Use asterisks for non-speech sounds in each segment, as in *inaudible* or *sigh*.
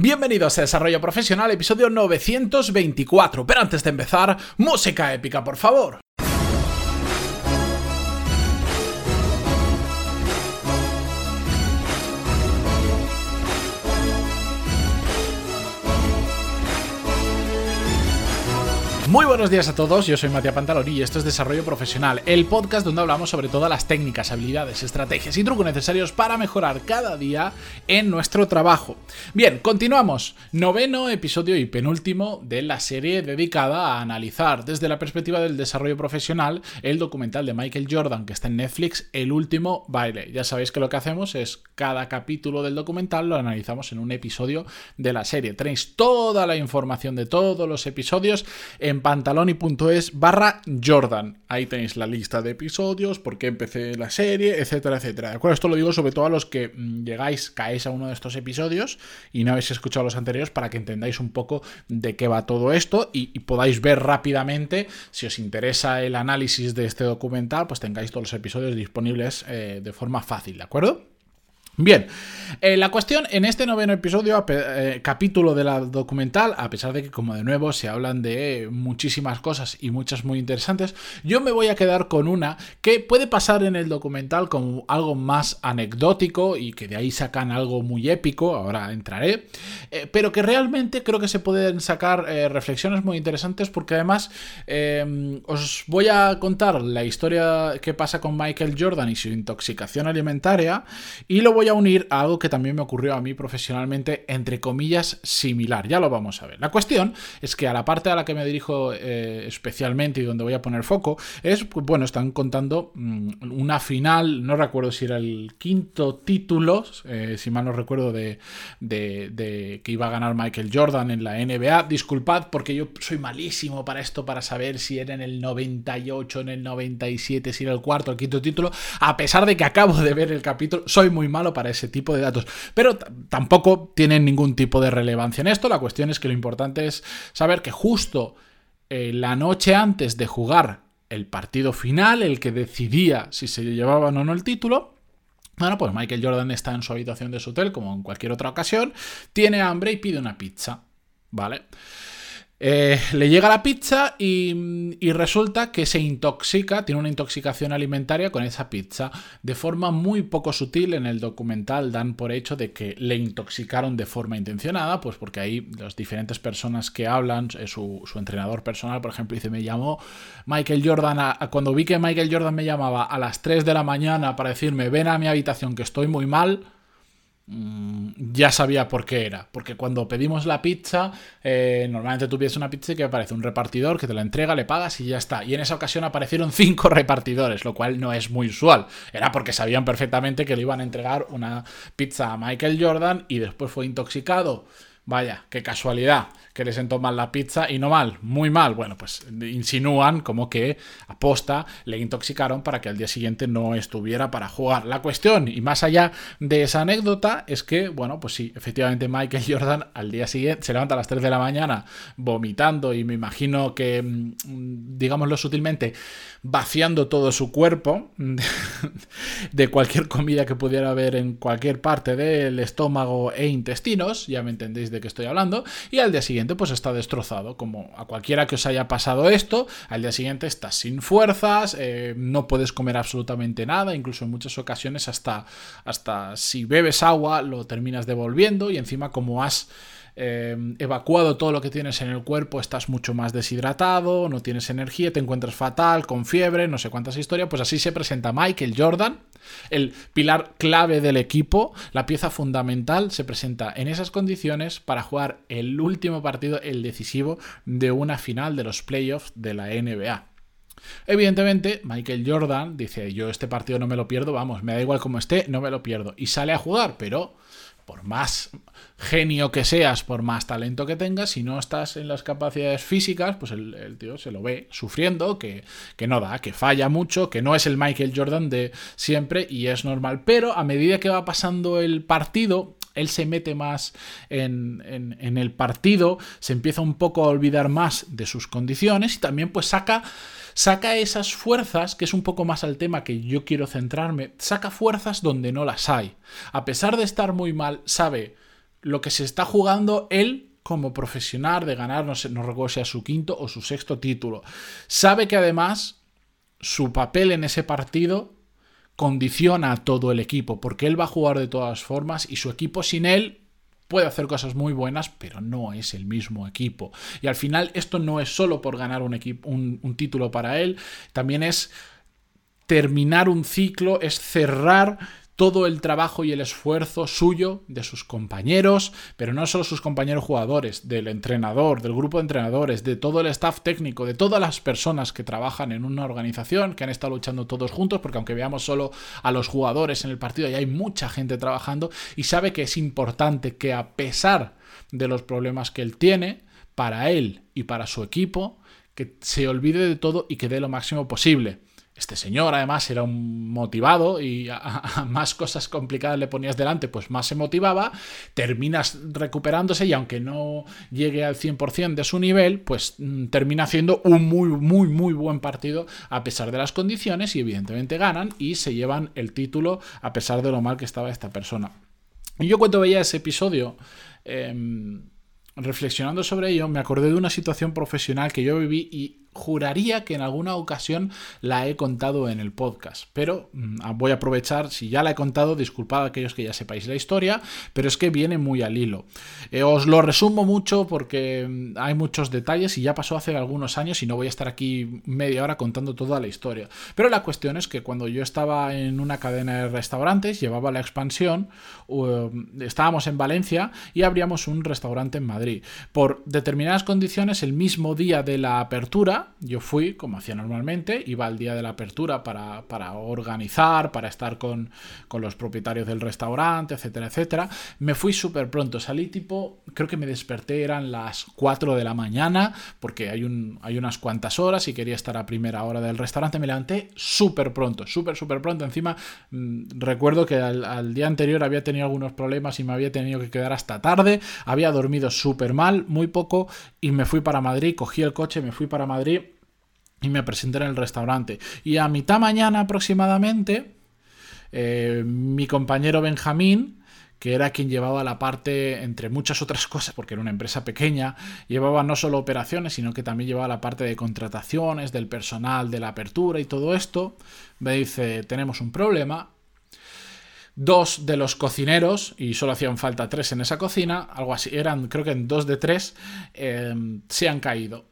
Bienvenidos a Desarrollo Profesional, episodio 924. Pero antes de empezar, música épica, por favor. Muy buenos días a todos, yo soy Matías Pantaloni y esto es Desarrollo Profesional, el podcast donde hablamos sobre todas las técnicas, habilidades, estrategias y trucos necesarios para mejorar cada día en nuestro trabajo. Bien, continuamos. Noveno episodio y penúltimo de la serie dedicada a analizar desde la perspectiva del desarrollo profesional el documental de Michael Jordan que está en Netflix, El último baile. Ya sabéis que lo que hacemos es cada capítulo del documental lo analizamos en un episodio de la serie. Tenéis toda la información de todos los episodios en pantaloni.es barra Jordan. Ahí tenéis la lista de episodios, por qué empecé la serie, etcétera, etcétera. ¿De acuerdo? Esto lo digo sobre todo a los que mm, llegáis, caéis a uno de estos episodios y no habéis escuchado los anteriores para que entendáis un poco de qué va todo esto y, podáis ver rápidamente, si os interesa el análisis de este documental, pues tengáis todos los episodios disponibles eh, de forma fácil, ¿de acuerdo? Bien, eh, la cuestión en este noveno episodio, eh, capítulo de la documental, a pesar de que como de nuevo se hablan de muchísimas cosas y muchas muy interesantes, yo me voy a quedar con una que puede pasar en el documental como algo más anecdótico y que de ahí sacan algo muy épico, ahora entraré, eh, pero que realmente creo que se pueden sacar reflexiones muy interesantes porque además os voy a contar la historia que pasa con Michael Jordan y su intoxicación alimentaria y lo voy a unir a algo que también me ocurrió a mí profesionalmente, entre comillas, similar. Ya lo vamos a ver. La cuestión es que a la parte a la que me dirijo eh, especialmente y donde voy a poner foco es, pues, bueno, están contando mm, una final, no recuerdo si era el quinto título, eh, si mal no recuerdo, de, de, que iba a ganar Michael Jordan en la NBA. Disculpad porque yo soy malísimo para esto, para saber si era en el 98, en el 97, si era el cuarto el quinto título. A pesar de que acabo de ver el capítulo, soy muy malo ese tipo de datos. Pero tampoco tienen ningún tipo de relevancia en esto. La cuestión es que lo importante es saber que justo eh, la noche antes de jugar el partido final, el que decidía si se llevaban o no el título, bueno, pues Michael Jordan está en su habitación de su hotel, como en cualquier otra ocasión, tiene hambre y pide una pizza. ¿Vale? Eh, le llega la pizza y, resulta que se intoxica, tiene una intoxicación alimentaria con esa pizza. De forma muy poco sutil en el documental dan por hecho de que le intoxicaron de forma intencionada, pues porque ahí las diferentes personas que hablan, eh, su, entrenador personal, por ejemplo, dice, me llamó Michael Jordan, cuando vi que Michael Jordan me llamaba a las 3 de la mañana para decirme, ven a mi habitación que estoy muy mal, ya sabía por qué era. Porque cuando pedimos la pizza, eh, normalmente tú pides una pizza y que aparece un repartidor que te la entrega, le pagas y ya está. Y en esa ocasión aparecieron *laughs* cinco repartidores, lo cual no es muy usual. Era porque sabían perfectamente que le iban a entregar una pizza a Michael Jordan y después fue intoxicado. Vaya, qué casualidad que les sentó mal la pizza y no mal, muy mal. Bueno, pues insinúan como que aposta le intoxicaron para que al día siguiente no estuviera para jugar. La cuestión, y más allá de esa anécdota, es que, bueno, pues sí, efectivamente Michael *laughs* Jordan al día siguiente se levanta a las 3 de la mañana vomitando y me imagino que, mm, digámoslo sutilmente, vaciando todo su cuerpo *laughs* de cualquier comida que pudiera haber en cualquier parte del estómago e intestinos, ya me entendéis de qué estoy hablando, y al día siguiente pues está destrozado. Como a cualquiera que os haya pasado esto, al día siguiente estás sin fuerzas, eh, no puedes comer absolutamente nada, incluso en muchas ocasiones hasta, hasta si bebes agua lo terminas devolviendo y encima como has Em, evacuado todo lo que tienes en el cuerpo, estás mucho más deshidratado, no tienes energía, te encuentras fatal, con fiebre, no sé cuántas historias, pues así se presenta Michael Jordan, el pilar clave del equipo, la pieza fundamental, se presenta en esas condiciones para jugar el último partido, el decisivo, de una final de los playoffs de la NBA. Evidentemente, Michael Jordan dice, yo este partido no me lo pierdo, vamos, me da igual como esté, no me lo pierdo. Y sale a jugar, pero por más genio que seas, por más talento que tengas, si no estás en las capacidades físicas, pues el, tío se lo ve sufriendo, que, no da, que falla mucho, que no es el Michael Jordan de siempre y es normal. Pero a medida que va pasando el partido, él se mete más en, el partido, se empieza un poco a olvidar más de sus condiciones y también pues saca esas fuerzas, que es un poco más al tema que yo quiero centrarme, saca fuerzas donde no las hay. A pesar de estar muy mal, sabe lo que se está jugando él como profesional de ganar, no sé, recuerdo si su quinto o su sexto título. Sabe que además su papel en ese partido condiciona a todo el equipo, porque él va a jugar de todas formas y su equipo sin él puede hacer cosas muy buenas, pero no es el mismo equipo. Y al final esto no es solo por ganar un, equipo, un, título para él, también es terminar un ciclo, es cerrar todo el trabajo y el esfuerzo suyo, de sus compañeros, pero no solo sus compañeros jugadores, del entrenador, del grupo de entrenadores, de todo el staff técnico, de todas las personas que trabajan en una organización, que han estado luchando todos juntos, porque aunque veamos solo a los jugadores en el partido, ya hay mucha gente trabajando y sabe que es importante que a pesar de los problemas que él tiene, para él y para su equipo, que se olvide de todo y que dé lo máximo posible. Este señor además era un motivado y a, más cosas complicadas le ponías delante, pues más se motivaba, terminas recuperándose y aunque no llegue al 100% de su nivel, pues mm, termina haciendo un muy, muy, muy buen partido a pesar de las condiciones y evidentemente ganan y se llevan el título a pesar de lo mal que estaba esta persona. Y yo cuando veía ese episodio... Em, reflexionando sobre ello, me acordé de una situación profesional que yo viví y juraría que en alguna ocasión la he contado en el podcast, pero mm, voy a aprovechar, si ya la he contado, disculpad a aquellos que ya sepáis la historia, pero es que viene muy al hilo. Eh, os lo resumo mucho porque mm, hay muchos detalles y ya pasó hace algunos años y no voy a estar aquí media hora contando toda la historia. Pero la cuestión es que cuando yo estaba en una cadena de restaurantes, llevaba la expansión, estábamos en Valencia y abríamos un restaurante en Madrid. Por determinadas condiciones, el mismo día de la apertura, yo fui, como hacía normalmente, iba al día de la apertura para, organizar, para estar con, los propietarios del restaurante, etcétera, etcétera. Me fui súper pronto, salí tipo, creo que me desperté, eran las 4 de la mañana, porque hay, un, hay unas cuantas horas y quería estar a primera hora del restaurante. Me levanté súper pronto, súper, súper pronto. Encima, mm, recuerdo que al, al día anterior había tenido algunos problemas y me había tenido que quedar hasta tarde, había dormido súper mal, muy poco, y me fui para Madrid, cogí el coche, me fui para Madrid y me presenté en el restaurante. Y a mitad mañana aproximadamente, eh, mi compañero Benjamín, que era quien llevaba la parte, entre muchas otras cosas, porque era una empresa pequeña, llevaba no solo operaciones, sino que también llevaba la parte de contrataciones, del personal, de la apertura y todo esto, me dice, tenemos un problema. Dos de los cocineros, y solo hacían falta tres en esa cocina, algo así, eran creo que en dos de tres, eh, se han caído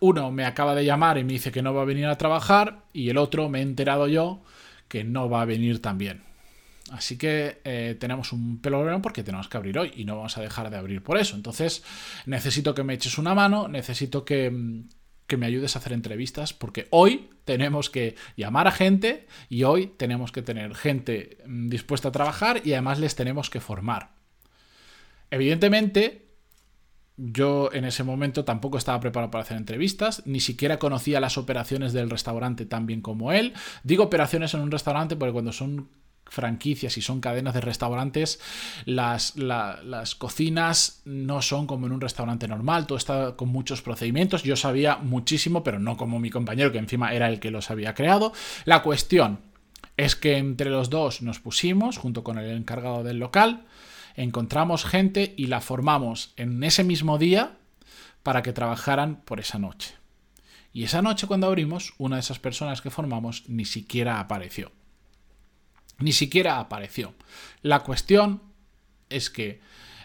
uno me acaba de llamar y me dice que no va a venir a trabajar y el otro me he enterado yo que no va a venir también. Así que eh, tenemos un problema porque tenemos que abrir hoy y no vamos a dejar de abrir por eso. Entonces necesito que me eches una mano, necesito que, que me ayudes a hacer entrevistas porque hoy tenemos que llamar a gente y hoy tenemos que tener gente mm, dispuesta a trabajar y además les tenemos que formar. Evidentemente, yo en ese momento tampoco estaba preparado para hacer entrevistas, ni siquiera conocía las operaciones del restaurante tan bien como él. Digo operaciones en un restaurante porque cuando son franquicias y son cadenas de restaurantes, las, las, cocinas no son como en un restaurante normal, todo está con muchos procedimientos. Yo sabía muchísimo, pero no como mi compañero, que encima era el que los había creado. La cuestión es que entre los dos nos pusimos, junto con el encargado del local, encontramos gente y la formamos en ese mismo día para que trabajaran por esa noche. Y esa noche cuando abrimos, una de esas personas que formamos ni siquiera apareció. Ni siquiera apareció. La cuestión es que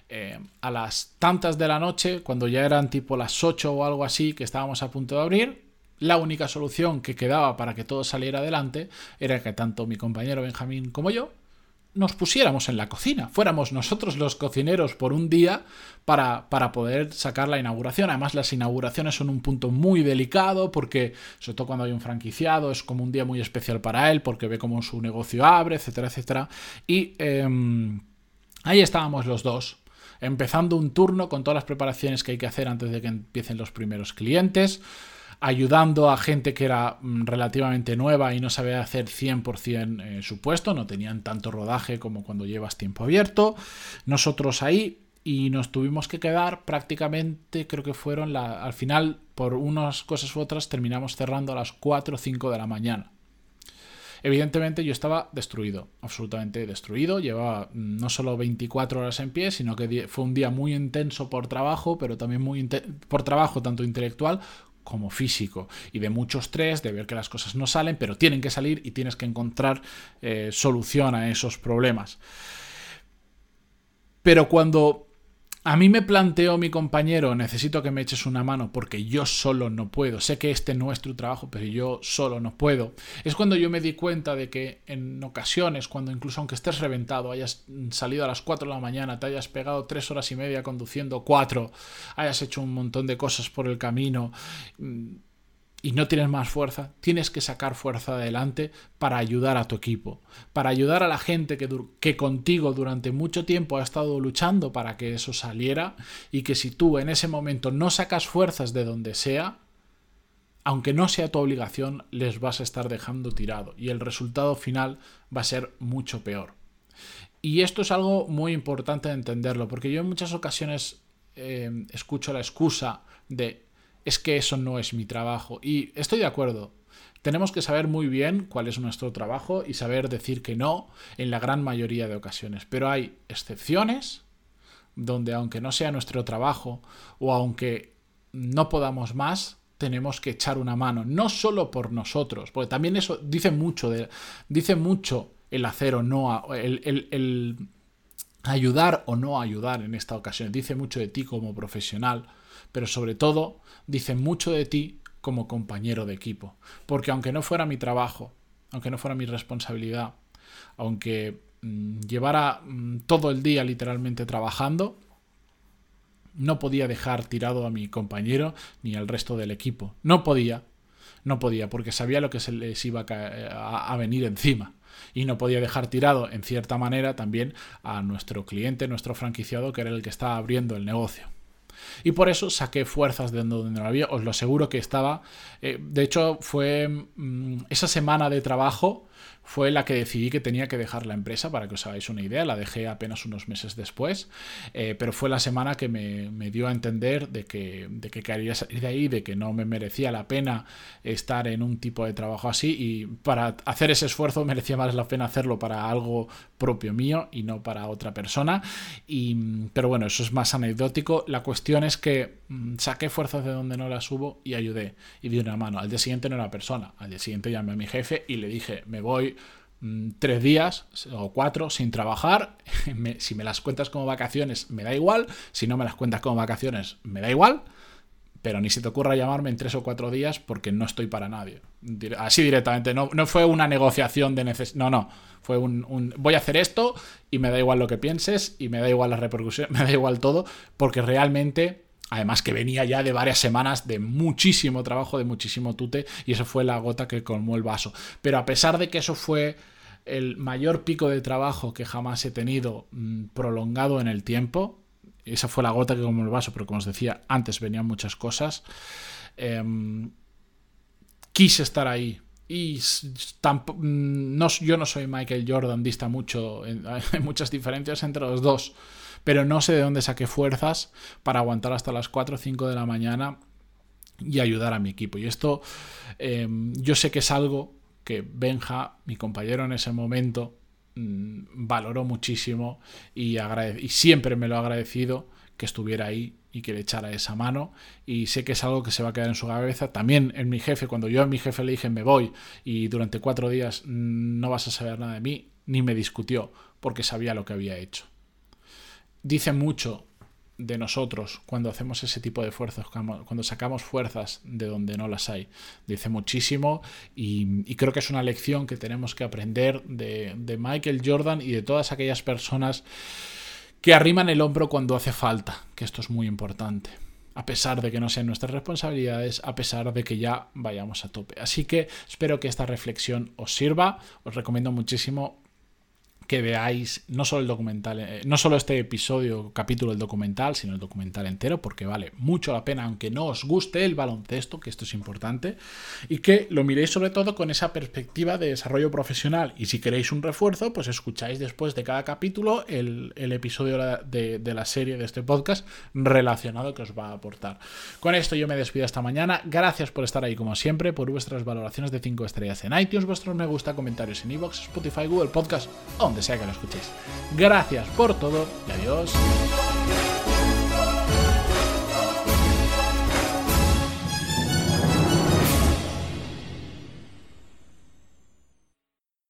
eh, a las tantas de la noche, cuando ya eran tipo las 8 o algo así, que estábamos a punto de abrir, la única solución que quedaba para que todo saliera adelante era que tanto mi compañero Benjamín como yo nos pusiéramos en la cocina, fuéramos nosotros los cocineros por un día para, para, poder sacar la inauguración. Además, las inauguraciones son un punto muy delicado porque, sobre todo cuando hay un franquiciado, es como un día muy especial para él porque ve cómo su negocio abre, etcétera, etcétera. Y em, ahí estábamos los dos, empezando un turno con todas las preparaciones que hay que hacer antes de que empiecen los primeros clientes ayudando a gente que era mm, relativamente nueva y no sabía hacer 100% eh, su puesto, no tenían tanto rodaje como cuando llevas tiempo abierto. Nosotros ahí y nos tuvimos que quedar prácticamente, creo que fueron la, al final, por unas cosas u otras, terminamos cerrando a las 4 o 5 de la mañana. Evidentemente yo estaba destruido, absolutamente destruido. Llevaba mm, no solo 24 horas en pie, sino que fue un día muy intenso por trabajo, pero también muy por trabajo tanto intelectual como físico y de mucho estrés, de ver que las cosas no salen, pero tienen que salir y tienes que encontrar eh, solución a esos problemas. Pero cuando a mí me planteó mi compañero, necesito que me eches una mano porque yo solo no puedo. Sé que este no es tu trabajo, pero yo solo no puedo. Es cuando yo me di cuenta de que en ocasiones, cuando incluso aunque estés reventado, hayas salido a las 4 de la mañana, te hayas pegado 3 horas y media conduciendo 4, hayas hecho un montón de cosas por el camino, mm, y no tienes más fuerza, tienes que sacar fuerza adelante para ayudar a tu equipo, para ayudar a la gente que, que, contigo durante mucho tiempo ha estado luchando para que eso saliera y que si tú en ese momento no sacas fuerzas de donde sea, aunque no sea tu obligación, les vas a estar dejando tirado y el resultado final va a ser mucho peor. Y esto es algo muy importante de entenderlo, porque yo en muchas ocasiones eh, escucho la excusa de es que eso no es mi trabajo. Y estoy de acuerdo. Tenemos que saber muy bien cuál es nuestro trabajo y saber decir que no en la gran mayoría de ocasiones. Pero hay excepciones donde aunque no sea nuestro trabajo o aunque no podamos más, tenemos que echar una mano, no solo por nosotros, porque también eso dice mucho, dice mucho el hacer o no, el, el ayudar o no ayudar en esta ocasión, dice mucho de ti como profesional pero sobre todo dice mucho de ti como compañero de equipo. Porque aunque no fuera mi trabajo, aunque no fuera mi responsabilidad, aunque mm, llevara mm, todo el día literalmente trabajando, no podía dejar tirado a mi compañero ni al resto del equipo. No podía, no podía, porque sabía lo que se les iba a, venir encima. Y no podía dejar tirado, en cierta manera, también a nuestro cliente, nuestro franquiciado, que era el que estaba abriendo el negocio. Y por eso saqué fuerzas de donde no había. Os lo aseguro que estaba. Eh, de hecho, fue mm, esa semana de trabajo fue la que decidí que tenía que dejar la empresa, para que os hagáis una idea, la dejé apenas unos meses después, eh, pero fue la semana que me, dio a entender de que, de que quería salir de ahí, de que no me merecía la pena estar en un tipo de trabajo así y para hacer ese esfuerzo merecía más la pena hacerlo para algo propio mío y no para otra persona. Y, pero bueno, eso es más anecdótico. La cuestión es que saqué fuerzas de donde no las hubo y ayudé y di una mano. Al día siguiente no era persona, al día siguiente llamé a mi jefe y le dije, me voy Mm, tres días o cuatro sin trabajar. *laughs* si me las cuentas como vacaciones, me da igual. Si no me las cuentas como vacaciones, me da igual. Pero ni se te ocurra llamarme en tres o cuatro días porque no estoy para nadie. Así directamente. No, no fue una negociación de necesidad. No, no. Fue un, voy a hacer esto y me da igual lo que pienses y me da igual la repercusión, *laughs* me da igual todo. Porque realmente Además que venía ya de varias semanas de muchísimo trabajo, de muchísimo tute, y eso fue la gota que colmó el vaso. Pero a pesar de que eso fue el mayor pico de trabajo que jamás he tenido mm, prolongado en el tiempo, esa fue la gota que colmó el vaso, pero como os decía, antes venían muchas cosas, em, quise estar ahí. Y mm, no, yo no soy Michael Jordan, dista mucho, *laughs* hay muchas diferencias entre los dos pero no sé de dónde saqué fuerzas para aguantar hasta las 4 o 5 de la mañana y ayudar a mi equipo. Y esto em, yo sé que es algo que Benja, mi compañero en ese momento, mm, valoró muchísimo y, y siempre me lo ha agradecido que estuviera ahí y que le echara esa mano y sé que es algo que se va a quedar en su cabeza. También en mi jefe, cuando yo a mi jefe le dije me voy y durante cuatro días mm, no vas a saber nada de mí, ni me discutió porque sabía lo que había hecho dice mucho de nosotros cuando hacemos ese tipo de fuerzas, cuando sacamos fuerzas de donde no las hay. Dice muchísimo y, creo que es una lección que tenemos que aprender de, de, Michael Jordan y de todas aquellas personas que arriman el hombro cuando hace falta, que esto es muy importante. A pesar de que no sean nuestras responsabilidades, a pesar de que ya vayamos a tope. Así que espero que esta reflexión os sirva. Os recomiendo muchísimo que veáis no solo el documental, eh, no solo este episodio, capítulo del documental, sino el documental entero, porque vale mucho la pena, aunque no os guste el baloncesto, que esto es importante, y que lo miréis sobre todo con esa perspectiva de desarrollo profesional. Y si queréis un refuerzo, pues escucháis después de cada capítulo el, episodio de, la serie de este podcast relacionado que os va a aportar. Con esto yo me despido esta mañana. Gracias por estar ahí como siempre, por vuestras valoraciones de 5 estrellas en iTunes, vuestros me gusta, comentarios en iVoox, Spotify, Google Podcast, donde sea que lo escuchéis. Gracias por todo y adiós.